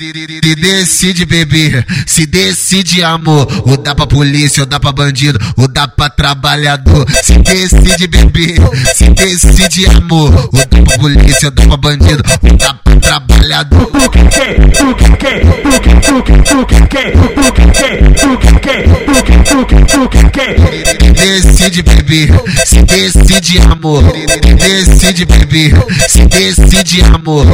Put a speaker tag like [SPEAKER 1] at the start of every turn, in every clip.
[SPEAKER 1] Se decide beber, se decide amor, ou dá pra polícia, ou dá pra bandido, ou dá pra trabalhador. Se decide beber, se decide amor, ou dá pra polícia, ou dá pra bandido, ou dá pra trabalhador. Decide beber, se decide amor, decide beber, se decide amor,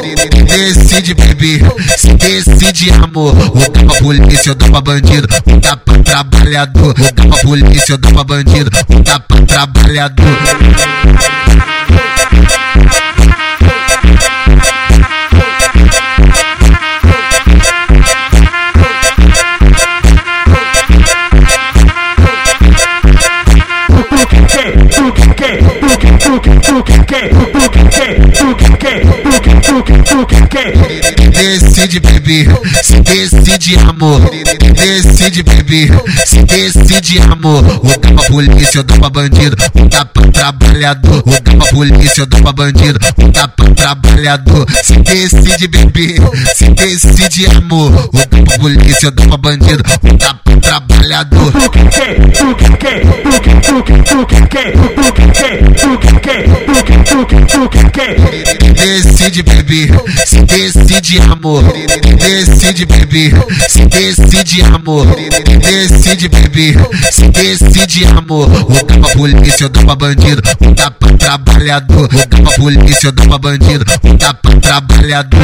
[SPEAKER 1] decide beber, se decide amor. Ou dá pra polícia, ou dá pra bandido, ou dá pra trabalhador. Ou dá pra polícia, ou dá pra bandido, ou dá pra trabalhador. Decide beber, se decide amor. Decide beber, se decide amor. Ou dá pra polícia, ou dá pra bandido, ou dá pra trabalhador. Ou dá pra polícia, ou dá pra bandido, ou dá pra trabalhador. Se decide beber, se decide amor. Ou dá pra polícia, ou dá pra bandido, ou dá pra trabalhador. Decide beber, se decide amor. Decide beber, se decide amor. Decide beber, se decide amor. Ou dá pra polícia, dá pra bandido, ou dá pra trabalhador. Ou dá pra polícia, dá pra bandido, ou dá pra trabalhador.